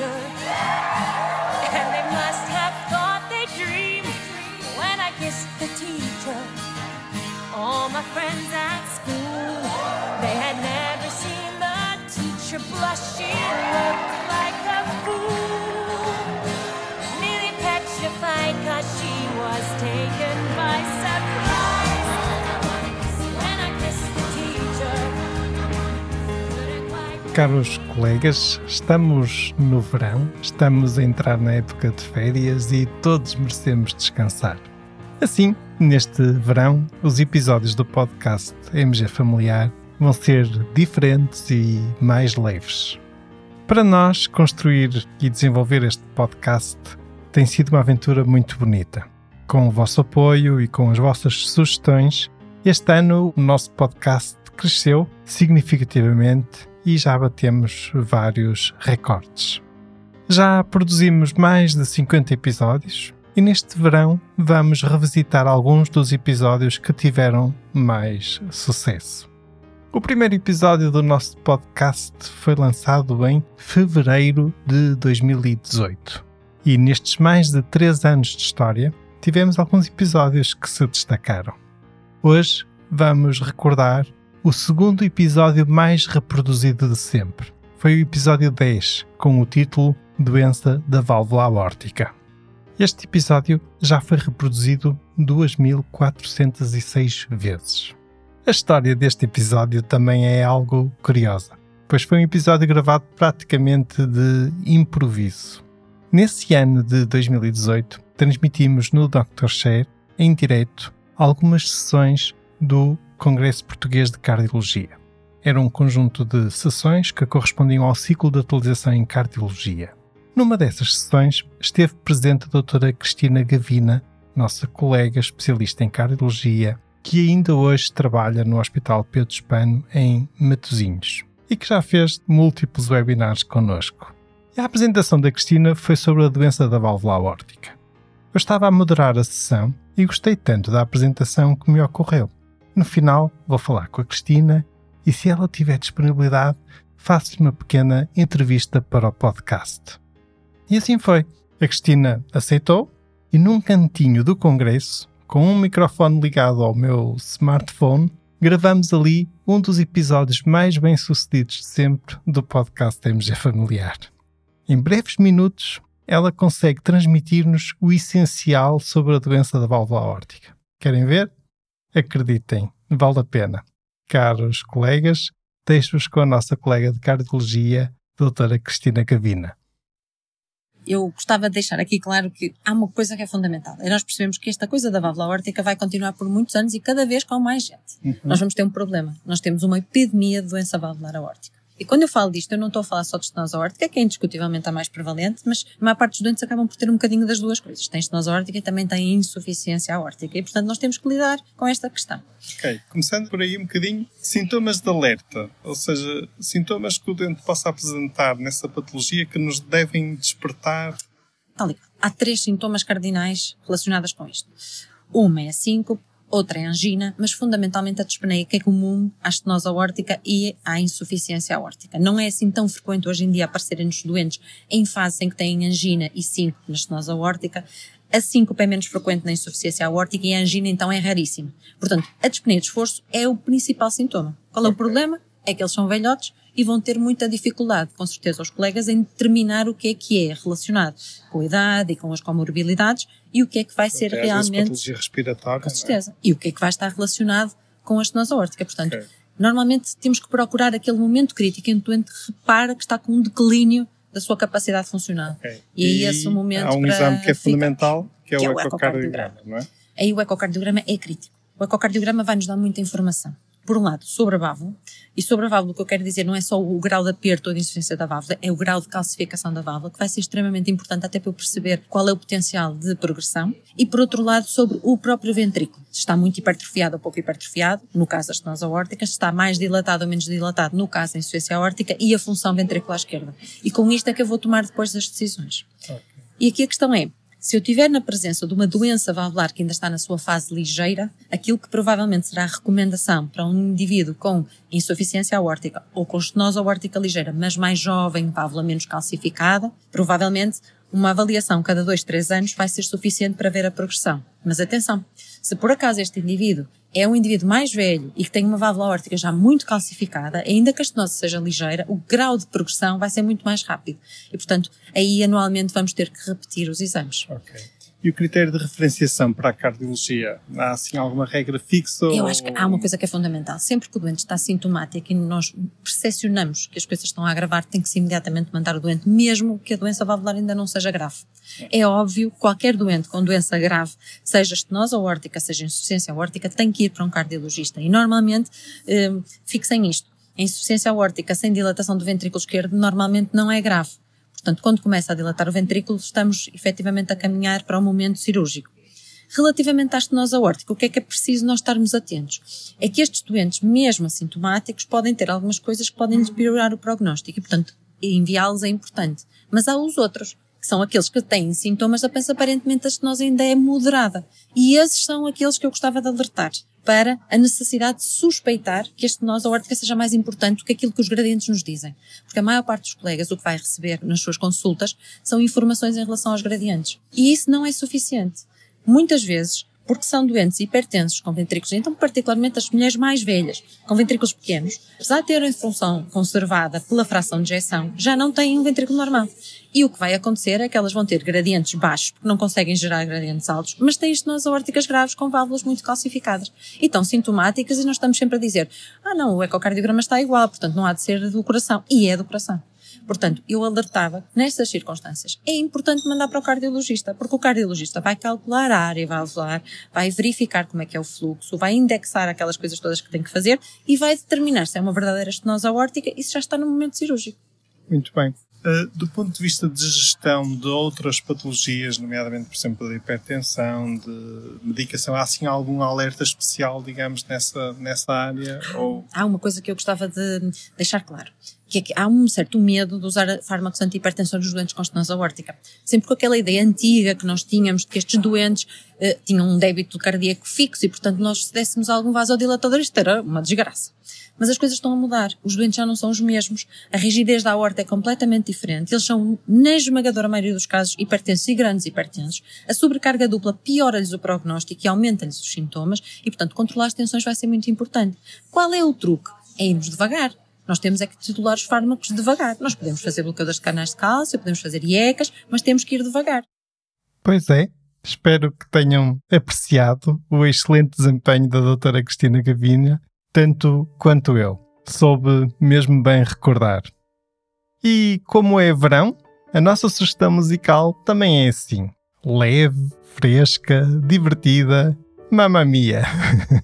The. And they must have thought they dreamed when I kissed the teacher. All my friends at school, they had never seen the teacher blush. She looked like a fool. Nearly petrified cause she was taken by surprise. Caros colegas, estamos no verão, estamos a entrar na época de férias e todos merecemos descansar. Assim, neste verão, os episódios do podcast MG Familiar vão ser diferentes e mais leves. Para nós, construir e desenvolver este podcast tem sido uma aventura muito bonita. Com o vosso apoio e com as vossas sugestões, este ano o nosso podcast cresceu significativamente e já batemos vários recordes. Já produzimos mais de 50 episódios e neste verão vamos revisitar alguns dos episódios que tiveram mais sucesso. O primeiro episódio do nosso podcast foi lançado em fevereiro de 2018 e nestes mais de 3 anos de história tivemos alguns episódios que se destacaram. Hoje vamos recordar o segundo episódio mais reproduzido de sempre. Foi o episódio 10, com o título Doença da Válvula Aórtica. Este episódio já foi reproduzido 2406 vezes. A história deste episódio também é algo curiosa, pois foi um episódio gravado praticamente de improviso. Nesse ano de 2018, transmitimos no Dr. Share, em direto, algumas sessões do Congresso Português de Cardiologia. Era um conjunto de sessões que correspondiam ao ciclo de atualização em cardiologia. Numa dessas sessões esteve presente a doutora Cristina Gavina, nossa colega especialista em cardiologia, que ainda hoje trabalha no Hospital Pedro Espano em Matosinhos e que já fez múltiplos webinars connosco. E a apresentação da Cristina foi sobre a doença da válvula aórtica. Eu estava a moderar a sessão e gostei tanto da apresentação que me ocorreu. No final, vou falar com a Cristina e, se ela tiver disponibilidade, faço-lhe uma pequena entrevista para o podcast. E assim foi. A Cristina aceitou e, num cantinho do congresso, com um microfone ligado ao meu smartphone, gravamos ali um dos episódios mais bem-sucedidos de sempre do podcast MG Familiar. Em breves minutos, ela consegue transmitir-nos o essencial sobre a doença da válvula aórtica. Querem ver? Acreditem, vale a pena. Caros colegas, deixo-vos com a nossa colega de cardiologia, doutora Cristina Cavina. eu gostava de deixar aqui claro que há uma coisa que é fundamental. É nós percebemos que esta coisa da válvula aórtica vai continuar por muitos anos e cada vez com mais gente. Nós vamos ter um problema. Nós temos uma epidemia de doença valvular aórtica. E quando eu falo disto, eu não estou a falar só de estenose aórtica, que é indiscutivelmente a mais prevalente, mas a maior parte dos doentes acabam por ter um bocadinho das duas coisas. Tem estenose aórtica e também tem insuficiência aórtica. E, portanto, nós temos que lidar com esta questão. Ok, começando por aí um bocadinho, sintomas de alerta, ou seja, sintomas que o doente possa apresentar nessa patologia que nos devem despertar. E qual. Há três sintomas cardinais relacionados com isto. Uma é a síncope, outra é a angina, mas fundamentalmente a dispneia, que é comum à estenose aórtica e à insuficiência aórtica. Não é assim tão frequente hoje em dia aparecerem nos doentes em fase em que têm angina e síncope na estenose aórtica. A síncope é menos frequente na insuficiência aórtica e a angina então é raríssima. Portanto, a dispneia de esforço é o principal sintoma. Qual é o problema? É que eles são velhotes e vão ter muita dificuldade, com certeza, os colegas em determinar o que é que é relacionado com a idade e com as comorbilidades e o que é que vai ser Até às vezes realmente respiratória. com é? certeza. E o que é que vai estar relacionado com a estenose aórtica. Portanto, Ok. normalmente temos que procurar aquele momento crítico em que o doente repara que está com um declínio da sua capacidade funcional. Ok. E aí esse é o momento Há um exame que é fundamental, que é, Que é o ecocardiograma. não é? Aí o ecocardiograma é crítico. O ecocardiograma vai nos dar muita informação. Por um lado, sobre a válvula, e sobre a válvula o que eu quero dizer não é só o grau de aperto ou de insuficiência da válvula, é o grau de calcificação da válvula, que vai ser extremamente importante até para eu perceber qual é o potencial de progressão, e por outro lado, sobre o próprio ventrículo. Se está muito hipertrofiado ou pouco hipertrofiado, no caso da estenose aórtica, se está mais dilatado ou menos dilatado, no caso da insuficiência aórtica, e a função ventricular esquerda. E com isto é que eu vou tomar depois as decisões. E aqui a questão é, se eu tiver na presença de uma doença valvular que ainda está na sua fase ligeira, aquilo que provavelmente será a recomendação para um indivíduo com insuficiência aórtica ou com estenose aórtica ligeira, mas mais jovem, válvula menos calcificada, provavelmente uma avaliação cada dois, três anos vai ser suficiente para ver a progressão. Mas atenção, se por acaso este indivíduo é um indivíduo mais velho e que tem uma válvula aórtica já muito calcificada, ainda que a estenose seja ligeira, o grau de progressão vai ser muito mais rápido. E, portanto, aí anualmente vamos ter que repetir os exames. E o critério de referenciação para a cardiologia? Há assim alguma regra fixa? Eu ou- acho que há uma coisa que é fundamental. Sempre que o doente está sintomático e nós percepcionamos que as coisas estão a agravar, tem que se imediatamente mandar o doente, mesmo que a doença valvular ainda não seja grave. É óbvio, qualquer doente com doença grave, seja estenose aórtica, seja insuficiência aórtica, tem que ir para um cardiologista. E normalmente, eh, fixem isto. A insuficiência aórtica sem dilatação do ventrículo esquerdo normalmente não é grave. Portanto, quando começa a dilatar o ventrículo, estamos efetivamente a caminhar para um momento cirúrgico. Relativamente à estenose aórtica, o que é que é preciso nós estarmos atentos? É que estes doentes, mesmo assintomáticos, podem ter algumas coisas que podem piorar o prognóstico e, portanto, enviá-los é importante. Mas há os outros, que são aqueles que têm sintomas, apenas aparentemente a estenose ainda é moderada. E esses são aqueles que eu gostava de alertar para a necessidade de suspeitar que a estenose aórtica seja mais importante do que aquilo que os gradientes nos dizem. Porque a maior parte dos colegas o que vai receber nas suas consultas são informações em relação aos gradientes. E isso não é suficiente. Muitas vezes, porque são doentes hipertensos com ventrículos, então particularmente as mulheres mais velhas, com ventrículos pequenos, apesar de terem função conservada pela fração de ejeção, já não têm um ventrículo normal. E o que vai acontecer é que elas vão ter gradientes baixos, porque não conseguem gerar gradientes altos, mas têm estenose aórticas graves com válvulas muito calcificadas. E estão sintomáticas e nós estamos sempre a dizer, ah não, o ecocardiograma está igual, portanto não há de ser do coração. E é do coração. Portanto, eu alertava que nestas circunstâncias é importante mandar para o cardiologista, porque o cardiologista vai calcular a área valvular, vai verificar como é que é o fluxo, vai indexar aquelas coisas todas que tem que fazer e vai determinar se é uma verdadeira estenose aórtica e se já está no momento cirúrgico. Muito bem. Uh, do ponto de vista de gestão de outras patologias, nomeadamente, por exemplo, de hipertensão, de medicação, há assim algum alerta especial, digamos, nessa, nessa área? Ou... Há uma coisa que eu gostava de deixar claro, que é que há um certo medo de usar fármacos antihipertensão nos doentes com estenose aórtica. Sempre com aquela ideia antiga que nós tínhamos de que estes doentes eh, tinham um débito cardíaco fixo e, portanto, nós se dessemos algum vasodilatador, isto era uma desgraça. Mas as coisas estão a mudar. Os doentes já não são os mesmos. A rigidez da aorta é completamente diferente. Eles são, na esmagadora maioria dos casos, hipertensos e grandes hipertensos. A sobrecarga dupla piora-lhes o prognóstico e aumenta-lhes os sintomas. E, portanto, controlar as tensões vai ser muito importante. Qual é o truque? É irmos devagar. Nós temos é que titular os fármacos devagar. Nós podemos fazer bloqueadores de canais de cálcio, podemos fazer IECAs, mas temos que ir devagar. Pois é. Espero que tenham apreciado o excelente desempenho da doutora Cristina Gavinha, tanto quanto eu. Soube mesmo bem recordar. E como é verão, a nossa sugestão musical também é assim. Leve, fresca, divertida, Mamma Mia.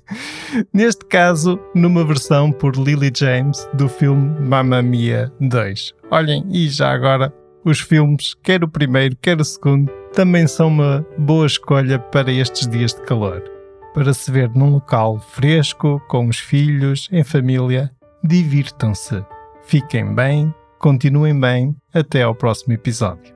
Neste caso, numa versão por Lily James do filme Mamma Mia 2. Olhem, e já agora, os filmes, quer o primeiro, quer o segundo, também são uma boa escolha para estes dias de calor. Para se ver num local fresco, com os filhos, em família, divirtam-se. Fiquem bem, continuem bem, até ao próximo episódio.